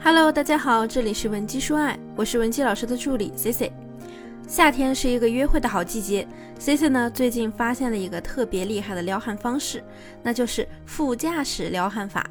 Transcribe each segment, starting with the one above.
Hello，大家好，这里是文姬说爱，我是文姬老师的助理 C C。夏天是一个约会的好季节，C C 呢最近发现了一个特别厉害的撩汉方式，那就是副驾驶撩汉法。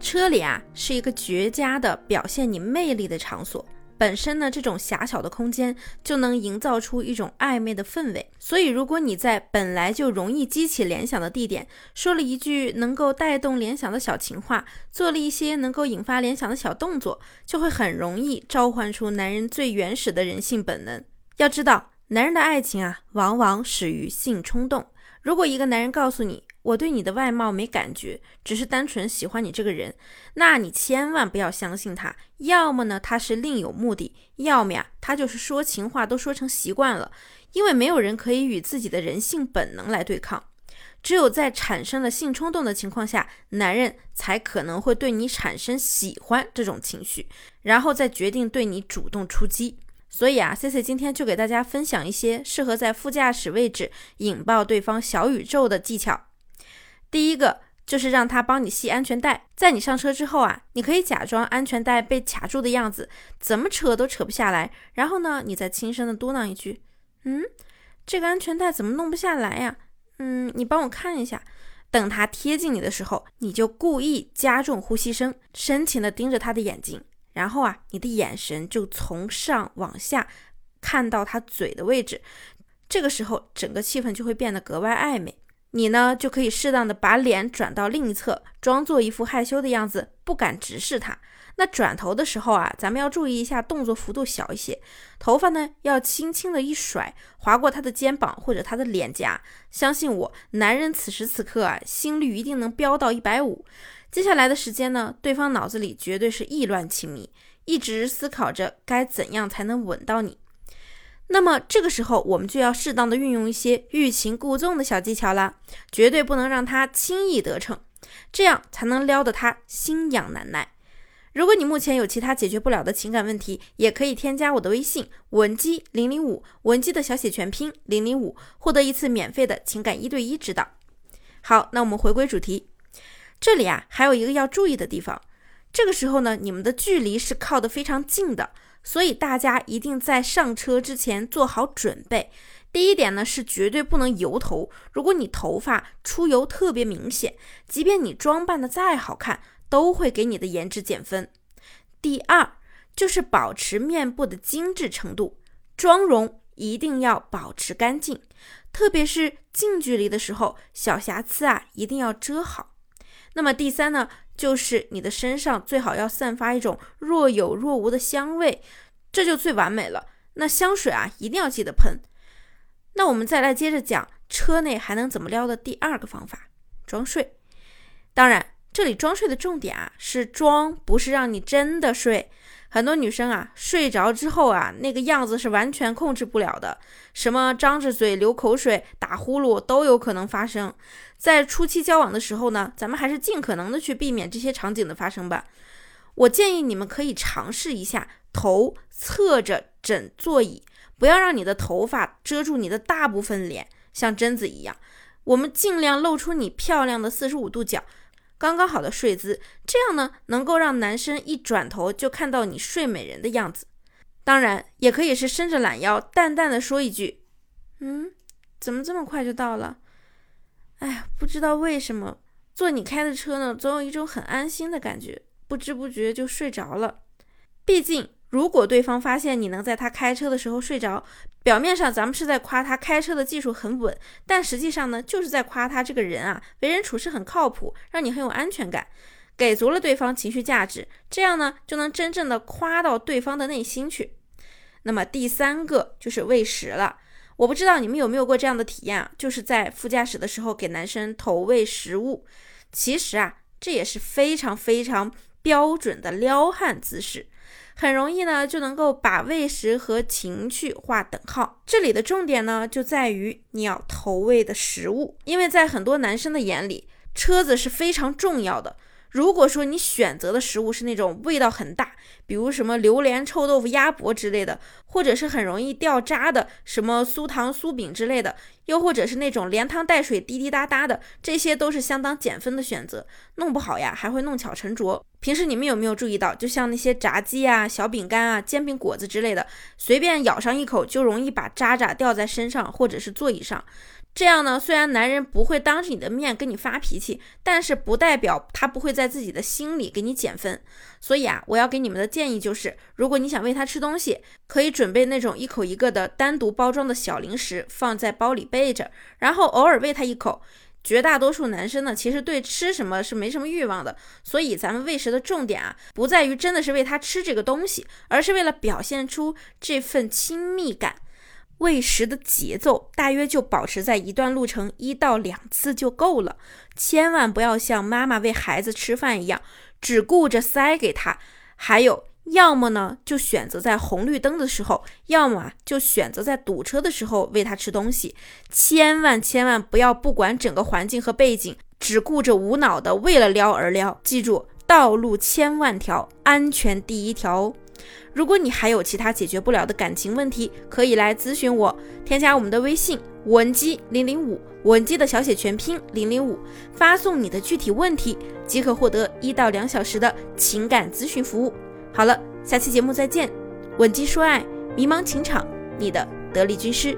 车里啊是一个绝佳的表现你魅力的场所。本身呢，这种狭小的空间就能营造出一种暧昧的氛围。所以，如果你在本来就容易激起联想的地点，说了一句能够带动联想的小情话，做了一些能够引发联想的小动作，就会很容易召唤出男人最原始的人性本能。要知道，男人的爱情啊，往往始于性冲动。如果一个男人告诉你，我对你的外貌没感觉，只是单纯喜欢你这个人，那你千万不要相信他。要么呢，他是另有目的；要么呀，他就是说情话都说成习惯了。因为没有人可以与自己的人性本能来对抗，只有在产生了性冲动的情况下，男人才可能会对你产生喜欢这种情绪，然后再决定对你主动出击。所以啊，C C 今天就给大家分享一些适合在副驾驶位置引爆对方小宇宙的技巧。第一个就是让他帮你系安全带，在你上车之后啊，你可以假装安全带被卡住的样子，怎么扯都扯不下来。然后呢，你再轻声的嘟囔一句：“嗯，这个安全带怎么弄不下来呀？嗯，你帮我看一下。”等他贴近你的时候，你就故意加重呼吸声，深情的盯着他的眼睛，然后啊，你的眼神就从上往下看到他嘴的位置，这个时候整个气氛就会变得格外暧昧。你呢，就可以适当的把脸转到另一侧，装作一副害羞的样子，不敢直视他。那转头的时候啊，咱们要注意一下动作幅度小一些，头发呢要轻轻的一甩，划过他的肩膀或者他的脸颊。相信我，男人此时此刻啊，心率一定能飙到一百五。接下来的时间呢，对方脑子里绝对是意乱情迷，一直思考着该怎样才能吻到你。那么这个时候，我们就要适当的运用一些欲擒故纵的小技巧啦，绝对不能让他轻易得逞，这样才能撩得他心痒难耐。如果你目前有其他解决不了的情感问题，也可以添加我的微信文姬零零五，文姬的小写全拼零零五，获得一次免费的情感一对一指导。好，那我们回归主题，这里啊还有一个要注意的地方，这个时候呢，你们的距离是靠得非常近的。所以大家一定在上车之前做好准备。第一点呢是绝对不能油头，如果你头发出油特别明显，即便你装扮的再好看，都会给你的颜值减分。第二就是保持面部的精致程度，妆容一定要保持干净，特别是近距离的时候，小瑕疵啊一定要遮好。那么第三呢？就是你的身上最好要散发一种若有若无的香味，这就最完美了。那香水啊，一定要记得喷。那我们再来接着讲车内还能怎么撩的第二个方法，装睡。当然，这里装睡的重点啊是装，不是让你真的睡。很多女生啊，睡着之后啊，那个样子是完全控制不了的，什么张着嘴流口水、打呼噜都有可能发生。在初期交往的时候呢，咱们还是尽可能的去避免这些场景的发生吧。我建议你们可以尝试一下头侧着枕座椅，不要让你的头发遮住你的大部分脸，像贞子一样。我们尽量露出你漂亮的四十五度角。刚刚好的睡姿，这样呢能够让男生一转头就看到你睡美人的样子。当然，也可以是伸着懒腰，淡淡的说一句：“嗯，怎么这么快就到了？”哎，不知道为什么坐你开的车呢，总有一种很安心的感觉，不知不觉就睡着了。毕竟。如果对方发现你能在他开车的时候睡着，表面上咱们是在夸他开车的技术很稳，但实际上呢，就是在夸他这个人啊，为人处事很靠谱，让你很有安全感，给足了对方情绪价值，这样呢，就能真正的夸到对方的内心去。那么第三个就是喂食了，我不知道你们有没有过这样的体验啊，就是在副驾驶的时候给男生投喂食物，其实啊，这也是非常非常标准的撩汉姿势。很容易呢，就能够把喂食和情趣画等号。这里的重点呢，就在于你要投喂的食物，因为在很多男生的眼里，车子是非常重要的。如果说你选择的食物是那种味道很大，比如什么榴莲臭豆腐、鸭脖之类的，或者是很容易掉渣的什么酥糖、酥饼之类的，又或者是那种连汤带水、滴滴答答的，这些都是相当减分的选择。弄不好呀，还会弄巧成拙。平时你们有没有注意到，就像那些炸鸡啊、小饼干啊、煎饼果子之类的，随便咬上一口就容易把渣渣掉在身上或者是座椅上。这样呢，虽然男人不会当着你的面跟你发脾气，但是不代表他不会在自己的心里给你减分。所以啊，我要给你们的建议就是，如果你想喂他吃东西，可以准备那种一口一个的单独包装的小零食，放在包里备着，然后偶尔喂他一口。绝大多数男生呢，其实对吃什么是没什么欲望的，所以咱们喂食的重点啊，不在于真的是喂他吃这个东西，而是为了表现出这份亲密感。喂食的节奏大约就保持在一段路程一到两次就够了，千万不要像妈妈喂孩子吃饭一样，只顾着塞给他。还有，要么呢就选择在红绿灯的时候，要么就选择在堵车的时候喂他吃东西。千万千万不要不管整个环境和背景，只顾着无脑的为了撩而撩。记住，道路千万条，安全第一条哦。如果你还有其他解决不了的感情问题，可以来咨询我，添加我们的微信文姬零零五，文姬的小写全拼零零五，发送你的具体问题即可获得一到两小时的情感咨询服务。好了，下期节目再见，文姬说爱，迷茫情场，你的得力军师。